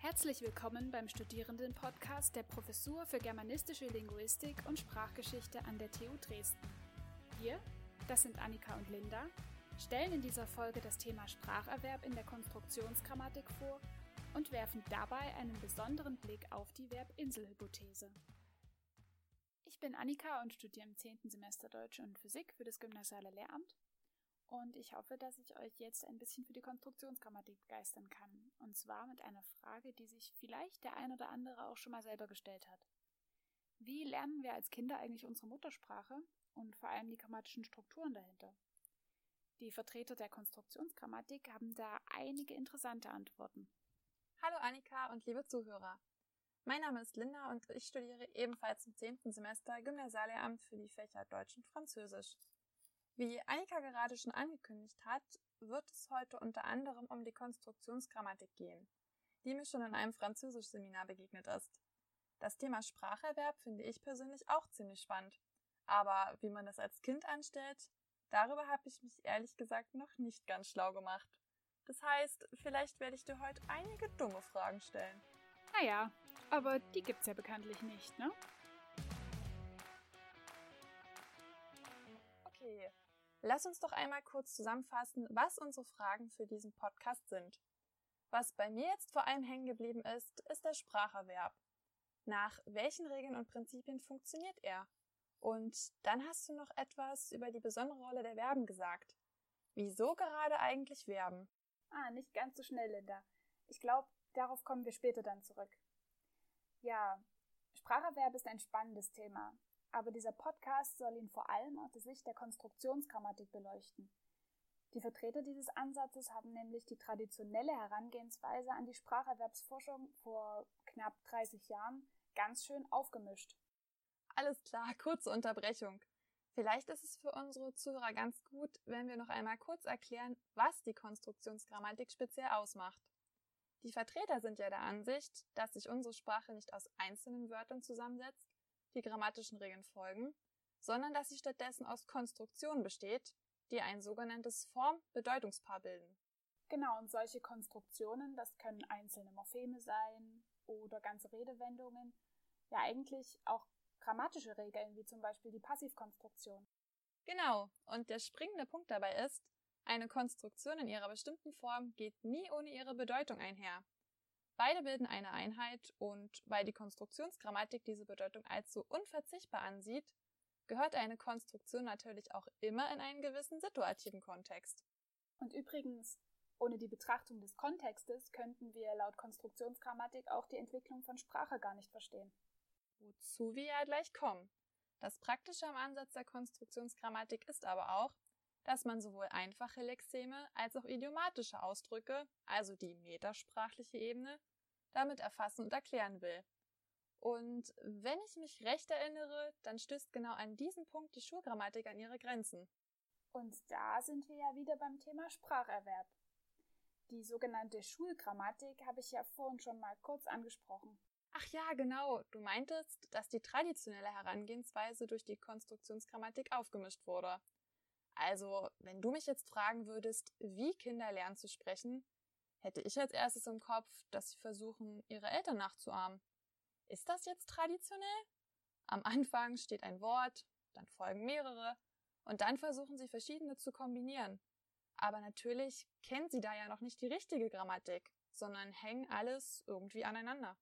Herzlich willkommen beim Studierenden-Podcast der Professur für Germanistische Linguistik und Sprachgeschichte an der TU Dresden. Wir, das sind Annika und Linda, stellen in dieser Folge das Thema Spracherwerb in der Konstruktionsgrammatik vor und werfen dabei einen besonderen Blick auf die Verbinselhypothese. Ich bin Annika und studiere im 10. Semester Deutsch und Physik für das Gymnasiale Lehramt und ich hoffe, dass ich euch jetzt ein bisschen für die Konstruktionsgrammatik begeistern kann. Und zwar mit einer Frage, die sich vielleicht der ein oder andere auch schon mal selber gestellt hat. Wie lernen wir als Kinder eigentlich unsere Muttersprache und vor allem die grammatischen Strukturen dahinter? Die Vertreter der Konstruktionsgrammatik haben da einige interessante Antworten. Hallo Annika und liebe Zuhörer. Mein Name ist Linda und ich studiere ebenfalls im zehnten Semester Gymnasiallehramt für die Fächer Deutsch und Französisch. Wie Annika gerade schon angekündigt hat, wird es heute unter anderem um die Konstruktionsgrammatik gehen, die mir schon in einem Französischseminar begegnet ist. Das Thema Spracherwerb finde ich persönlich auch ziemlich spannend. Aber wie man das als Kind anstellt, darüber habe ich mich ehrlich gesagt noch nicht ganz schlau gemacht. Das heißt, vielleicht werde ich dir heute einige dumme Fragen stellen. Naja, aber die gibt's ja bekanntlich nicht, ne? Lass uns doch einmal kurz zusammenfassen, was unsere Fragen für diesen Podcast sind. Was bei mir jetzt vor allem hängen geblieben ist, ist der Spracherwerb. Nach welchen Regeln und Prinzipien funktioniert er? Und dann hast du noch etwas über die besondere Rolle der Verben gesagt. Wieso gerade eigentlich Verben? Ah, nicht ganz so schnell, Linda. Ich glaube, darauf kommen wir später dann zurück. Ja, Spracherwerb ist ein spannendes Thema. Aber dieser Podcast soll ihn vor allem aus der Sicht der Konstruktionsgrammatik beleuchten. Die Vertreter dieses Ansatzes haben nämlich die traditionelle Herangehensweise an die Spracherwerbsforschung vor knapp 30 Jahren ganz schön aufgemischt. Alles klar, kurze Unterbrechung. Vielleicht ist es für unsere Zuhörer ganz gut, wenn wir noch einmal kurz erklären, was die Konstruktionsgrammatik speziell ausmacht. Die Vertreter sind ja der Ansicht, dass sich unsere Sprache nicht aus einzelnen Wörtern zusammensetzt, die grammatischen Regeln folgen, sondern dass sie stattdessen aus Konstruktionen besteht, die ein sogenanntes Form-Bedeutungspaar bilden. Genau, und solche Konstruktionen, das können einzelne Morpheme sein oder ganze Redewendungen, ja eigentlich auch grammatische Regeln, wie zum Beispiel die Passivkonstruktion. Genau, und der springende Punkt dabei ist, eine Konstruktion in ihrer bestimmten Form geht nie ohne ihre Bedeutung einher. Beide bilden eine Einheit und weil die Konstruktionsgrammatik diese Bedeutung als so unverzichtbar ansieht, gehört eine Konstruktion natürlich auch immer in einen gewissen situativen Kontext. Und übrigens, ohne die Betrachtung des Kontextes könnten wir laut Konstruktionsgrammatik auch die Entwicklung von Sprache gar nicht verstehen. Wozu wir ja gleich kommen. Das Praktische am Ansatz der Konstruktionsgrammatik ist aber auch, dass man sowohl einfache Lexeme als auch idiomatische Ausdrücke, also die metasprachliche Ebene, damit erfassen und erklären will. Und wenn ich mich recht erinnere, dann stößt genau an diesen Punkt die Schulgrammatik an ihre Grenzen. Und da sind wir ja wieder beim Thema Spracherwerb. Die sogenannte Schulgrammatik habe ich ja vorhin schon mal kurz angesprochen. Ach ja, genau. Du meintest, dass die traditionelle Herangehensweise durch die Konstruktionsgrammatik aufgemischt wurde. Also, wenn du mich jetzt fragen würdest, wie Kinder lernen zu sprechen, hätte ich als erstes im Kopf, dass sie versuchen, ihre Eltern nachzuahmen. Ist das jetzt traditionell? Am Anfang steht ein Wort, dann folgen mehrere, und dann versuchen sie verschiedene zu kombinieren. Aber natürlich kennen sie da ja noch nicht die richtige Grammatik, sondern hängen alles irgendwie aneinander.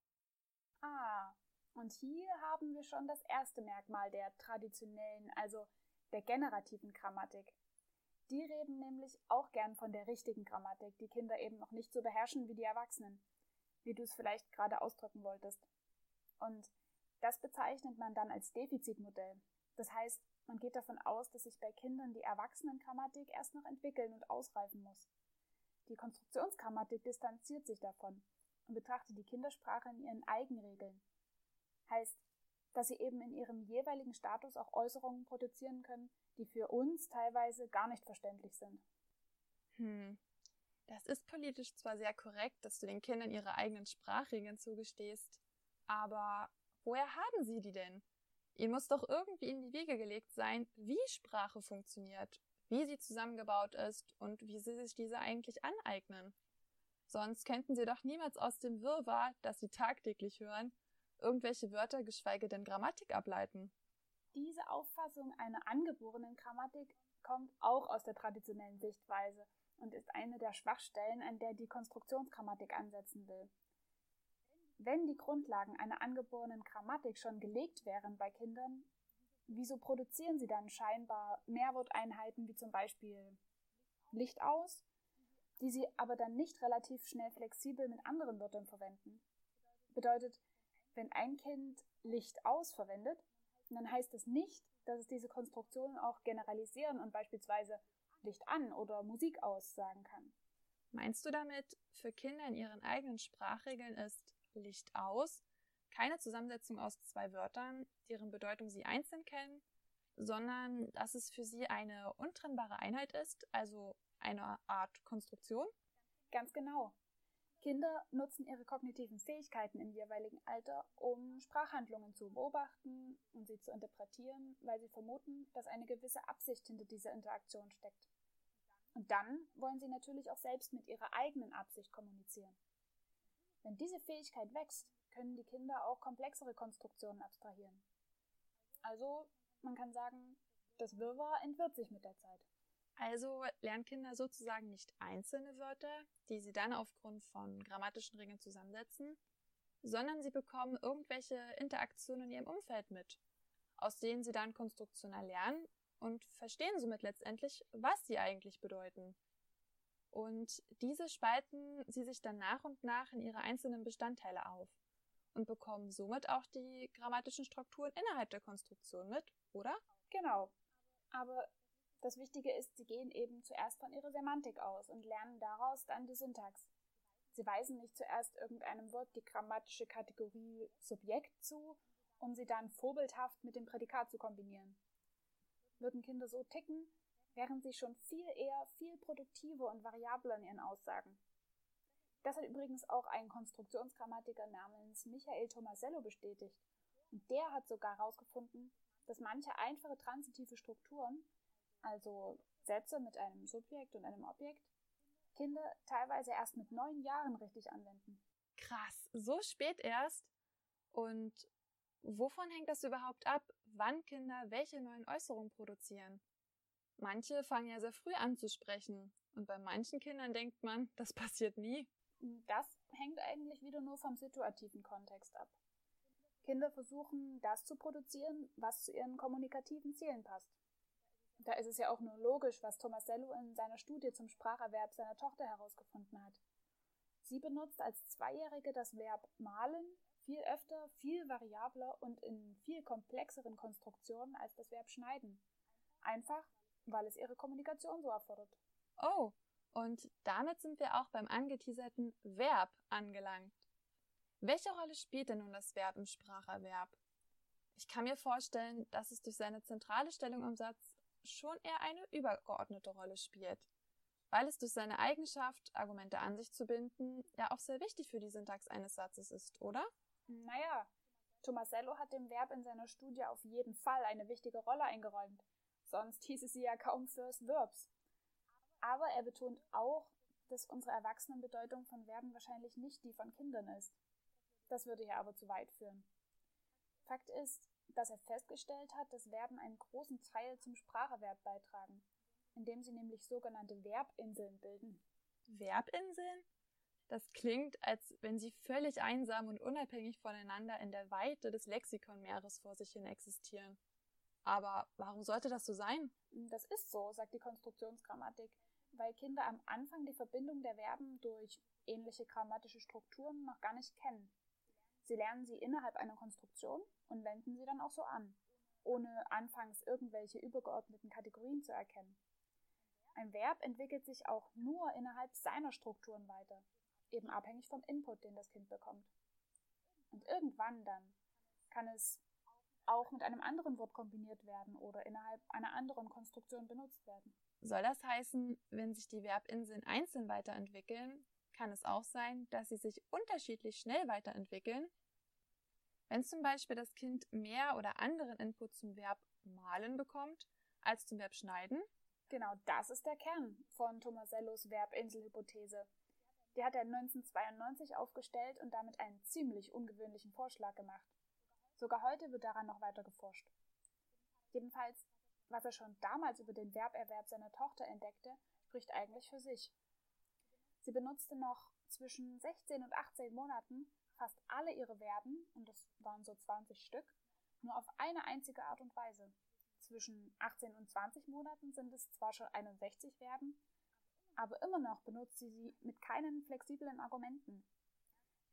Ah, und hier haben wir schon das erste Merkmal der traditionellen, also der generativen Grammatik. Die reden nämlich auch gern von der richtigen Grammatik, die Kinder eben noch nicht so beherrschen wie die Erwachsenen, wie du es vielleicht gerade ausdrücken wolltest. Und das bezeichnet man dann als Defizitmodell. Das heißt, man geht davon aus, dass sich bei Kindern die Erwachsenengrammatik erst noch entwickeln und ausreifen muss. Die Konstruktionsgrammatik distanziert sich davon und betrachtet die Kindersprache in ihren Eigenregeln. Heißt, dass sie eben in ihrem jeweiligen Status auch Äußerungen produzieren können, die für uns teilweise gar nicht verständlich sind. Hm. Das ist politisch zwar sehr korrekt, dass du den Kindern ihre eigenen Sprachregeln zugestehst, aber woher haben sie die denn? Ihnen muss doch irgendwie in die Wege gelegt sein, wie Sprache funktioniert, wie sie zusammengebaut ist und wie sie sich diese eigentlich aneignen. Sonst könnten sie doch niemals aus dem Wirrwarr, das sie tagtäglich hören, irgendwelche Wörter, geschweige denn Grammatik ableiten. Diese Auffassung einer angeborenen Grammatik kommt auch aus der traditionellen Sichtweise und ist eine der Schwachstellen, an der die Konstruktionsgrammatik ansetzen will. Wenn die Grundlagen einer angeborenen Grammatik schon gelegt wären bei Kindern, wieso produzieren sie dann scheinbar Mehrworteinheiten wie zum Beispiel Licht aus, die sie aber dann nicht relativ schnell flexibel mit anderen Wörtern verwenden? Bedeutet, wenn ein Kind Licht aus verwendet, dann heißt es nicht, dass es diese Konstruktionen auch generalisieren und beispielsweise Licht an oder Musik aus sagen kann. Meinst du damit, für Kinder in ihren eigenen Sprachregeln ist Licht aus keine Zusammensetzung aus zwei Wörtern, deren Bedeutung sie einzeln kennen, sondern dass es für sie eine untrennbare Einheit ist, also eine Art Konstruktion? Ganz genau. Kinder nutzen ihre kognitiven Fähigkeiten im jeweiligen Alter, um Sprachhandlungen zu beobachten und sie zu interpretieren, weil sie vermuten, dass eine gewisse Absicht hinter dieser Interaktion steckt. Und dann wollen sie natürlich auch selbst mit ihrer eigenen Absicht kommunizieren. Wenn diese Fähigkeit wächst, können die Kinder auch komplexere Konstruktionen abstrahieren. Also, man kann sagen, das Wirrwarr entwirrt sich mit der Zeit. Also lernen Kinder sozusagen nicht einzelne Wörter, die sie dann aufgrund von grammatischen Regeln zusammensetzen, sondern sie bekommen irgendwelche Interaktionen in ihrem Umfeld mit, aus denen sie dann konstruktionell lernen und verstehen somit letztendlich, was sie eigentlich bedeuten. Und diese spalten sie sich dann nach und nach in ihre einzelnen Bestandteile auf und bekommen somit auch die grammatischen Strukturen innerhalb der Konstruktion mit, oder? Genau. Aber das Wichtige ist, sie gehen eben zuerst von ihrer Semantik aus und lernen daraus dann die Syntax. Sie weisen nicht zuerst irgendeinem Wort die grammatische Kategorie Subjekt zu, um sie dann vorbildhaft mit dem Prädikat zu kombinieren. Würden Kinder so ticken, wären sie schon viel eher viel produktiver und variabler in ihren Aussagen. Das hat übrigens auch ein Konstruktionsgrammatiker namens Michael Tomasello bestätigt. Und der hat sogar herausgefunden, dass manche einfache transitive Strukturen, also Sätze mit einem Subjekt und einem Objekt, Kinder teilweise erst mit neun Jahren richtig anwenden. Krass, so spät erst? Und wovon hängt das überhaupt ab, wann Kinder welche neuen Äußerungen produzieren? Manche fangen ja sehr früh an zu sprechen und bei manchen Kindern denkt man, das passiert nie. Das hängt eigentlich wieder nur vom situativen Kontext ab. Kinder versuchen, das zu produzieren, was zu ihren kommunikativen Zielen passt. Da ist es ja auch nur logisch, was Tomasello in seiner Studie zum Spracherwerb seiner Tochter herausgefunden hat. Sie benutzt als Zweijährige das Verb malen viel öfter, viel variabler und in viel komplexeren Konstruktionen als das Verb schneiden. Einfach, weil es ihre Kommunikation so erfordert. Oh, und damit sind wir auch beim angeteaserten Verb angelangt. Welche Rolle spielt denn nun das Verb im Spracherwerb? Ich kann mir vorstellen, dass es durch seine zentrale Stellung im Satz schon eher eine übergeordnete Rolle spielt, weil es durch seine Eigenschaft, Argumente an sich zu binden, ja auch sehr wichtig für die Syntax eines Satzes ist, oder? Naja, Tomasello hat dem Verb in seiner Studie auf jeden Fall eine wichtige Rolle eingeräumt. Sonst hieße sie ja kaum First Verbs. Aber er betont auch, dass unsere Erwachsenenbedeutung von Verben wahrscheinlich nicht die von Kindern ist. Das würde hier aber zu weit führen. Fakt ist, dass er festgestellt hat, dass Verben einen großen Teil zum Spracherwerb beitragen, indem sie nämlich sogenannte Verbinseln bilden. Verbinseln? Das klingt, als wenn sie völlig einsam und unabhängig voneinander in der Weite des Lexikonmeeres vor sich hin existieren. Aber warum sollte das so sein? Das ist so, sagt die Konstruktionsgrammatik, weil Kinder am Anfang die Verbindung der Verben durch ähnliche grammatische Strukturen noch gar nicht kennen. Sie lernen sie innerhalb einer Konstruktion und wenden sie dann auch so an, ohne anfangs irgendwelche übergeordneten Kategorien zu erkennen. Ein Verb entwickelt sich auch nur innerhalb seiner Strukturen weiter, eben abhängig vom Input, den das Kind bekommt. Und irgendwann dann kann es auch mit einem anderen Wort kombiniert werden oder innerhalb einer anderen Konstruktion benutzt werden. Soll das heißen, wenn sich die Verbinseln einzeln weiterentwickeln, kann es auch sein, dass sie sich unterschiedlich schnell weiterentwickeln? Wenn zum Beispiel das Kind mehr oder anderen Input zum Verb malen bekommt als zum Verb schneiden? Genau, das ist der Kern von Tomasellos Verbinselhypothese. Die hat er 1992 aufgestellt und damit einen ziemlich ungewöhnlichen Vorschlag gemacht. Sogar heute wird daran noch weiter geforscht. Jedenfalls, was er schon damals über den Werberwerb seiner Tochter entdeckte, spricht eigentlich für sich. Sie benutzte noch zwischen 16 und 18 Monaten fast alle ihre Verben, und das waren so 20 Stück, nur auf eine einzige Art und Weise. Zwischen 18 und 20 Monaten sind es zwar schon 61 Verben, aber immer noch benutzt sie sie mit keinen flexiblen Argumenten.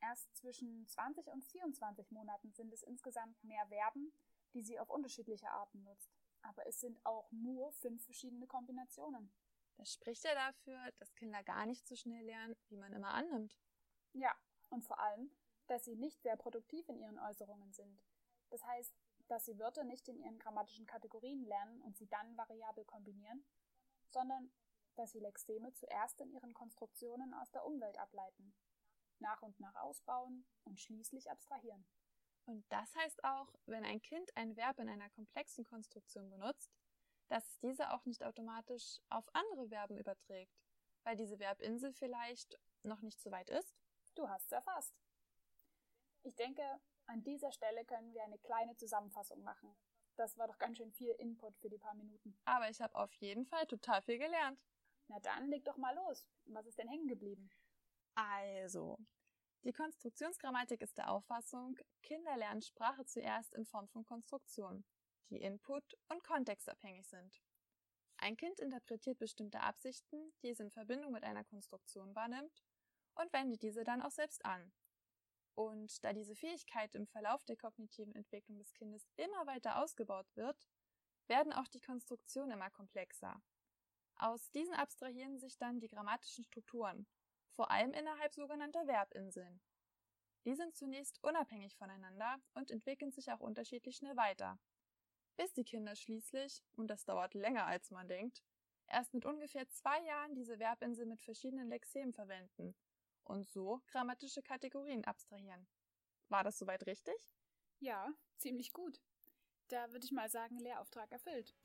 Erst zwischen 20 und 24 Monaten sind es insgesamt mehr Verben, die sie auf unterschiedliche Arten nutzt. Aber es sind auch nur fünf verschiedene Kombinationen. Das spricht ja dafür, dass Kinder gar nicht so schnell lernen, wie man immer annimmt. Ja, und vor allem, dass sie nicht sehr produktiv in ihren Äußerungen sind. Das heißt, dass sie Wörter nicht in ihren grammatischen Kategorien lernen und sie dann variabel kombinieren, sondern dass sie Lexeme zuerst in ihren Konstruktionen aus der Umwelt ableiten, nach und nach ausbauen und schließlich abstrahieren. Und das heißt auch, wenn ein Kind ein Verb in einer komplexen Konstruktion benutzt, dass es diese auch nicht automatisch auf andere Verben überträgt, weil diese Verbinsel vielleicht noch nicht so weit ist? Du hast es erfasst. Ich denke, an dieser Stelle können wir eine kleine Zusammenfassung machen. Das war doch ganz schön viel Input für die paar Minuten. Aber ich habe auf jeden Fall total viel gelernt. Na dann, leg doch mal los. Was ist denn hängen geblieben? Also, die Konstruktionsgrammatik ist der Auffassung, Kinder lernen Sprache zuerst in Form von Konstruktion, die input- und kontextabhängig sind. Ein Kind interpretiert bestimmte Absichten, die es in Verbindung mit einer Konstruktion wahrnimmt, und wendet diese dann auch selbst an. Und da diese Fähigkeit im Verlauf der kognitiven Entwicklung des Kindes immer weiter ausgebaut wird, werden auch die Konstruktionen immer komplexer. Aus diesen abstrahieren sich dann die grammatischen Strukturen, vor allem innerhalb sogenannter Verbinseln. Die sind zunächst unabhängig voneinander und entwickeln sich auch unterschiedlich schnell weiter, bis die Kinder schließlich, und das dauert länger als man denkt, erst mit ungefähr zwei Jahren diese Verbinsel mit verschiedenen Lexemen verwenden und so grammatische Kategorien abstrahieren. War das soweit richtig? Ja, ziemlich gut. Da würde ich mal sagen, Lehrauftrag erfüllt.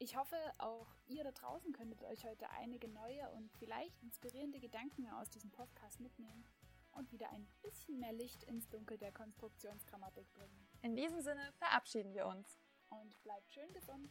Ich hoffe, auch ihr da draußen könntet euch heute einige neue und vielleicht inspirierende Gedanken aus diesem Podcast mitnehmen und wieder ein bisschen mehr Licht ins Dunkel der Konstruktionsgrammatik bringen. In diesem Sinne verabschieden wir uns. Und bleibt schön gesund.